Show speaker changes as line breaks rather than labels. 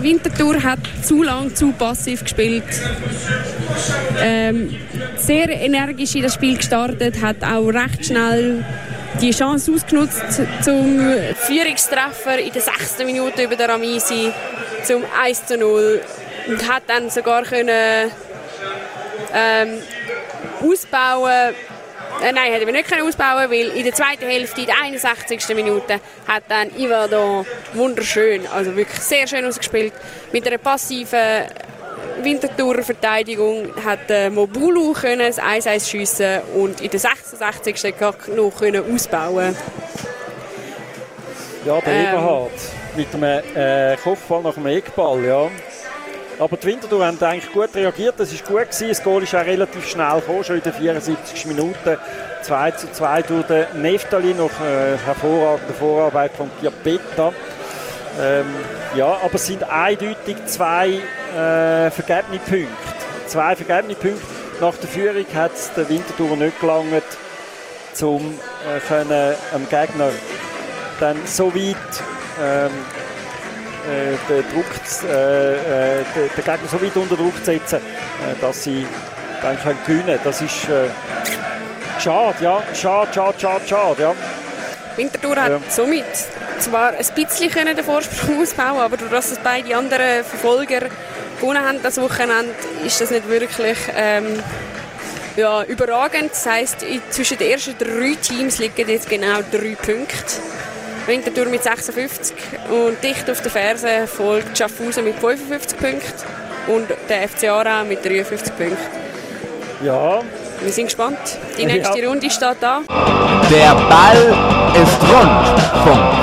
Winterthur hat zu lang zu passiv gespielt. Ähm, sehr energisch in das Spiel gestartet, hat auch recht schnell die Chance ausgenutzt zum Führungstreffer in der sechsten Minute über der Ramisi zum 1 zu 0 und hat dann sogar können ähm, ausbauen äh, nein, hätten wir nicht können ausbauen weil in der zweiten Hälfte, in der 61. Minute, hat dann Ivadon wunderschön, also wirklich sehr schön ausgespielt, mit einer passiven Winterthurer Verteidigung hat äh, Mobulu können das 1-1 schiessen und in der 66. noch können ausbauen.
Ja, der ähm, Eberhard mit dem äh, Kopfball nach dem Eckball, ja. Aber die Winterthur haben eigentlich gut reagiert, das war gut gewesen. Das Goal ist auch relativ schnell gekommen, schon in der 74. Minute. 2 zu 2 durch den Neftali, noch äh, hervorragende Vorarbeit von Piapetta. Ähm, ja, aber es sind eindeutig zwei äh, vergebene Punkte. Zwei vergebene Punkte. Nach der Führung hat es der Winterthur nicht gelangt, um äh, können, dem Gegner dann so weit ähm, äh, den, Druck, äh, äh den, Gegner so weit unter Druck zu setzen, äh, dass sie dann können gewinnen Das ist äh, schade, ja. Schade, schade, schade, schade, ja.
Winterthur hat ja. somit zwar ein bisschen den Vorsprung ausbauen aber dadurch, dass beide anderen Verfolger gewonnen haben das Wochenende, ist das nicht wirklich ähm, ja, überragend. Das heisst, zwischen den ersten drei Teams liegen jetzt genau drei Punkte. Winterthur mit 56 und dicht auf der Ferse folgt Schaffhausen mit 55 Punkten und der FC Aarau mit 53 Punkten.
Ja.
Wir sind gespannt. Die nächste ja. Runde steht da.
Der Ball ist rund. Punkt.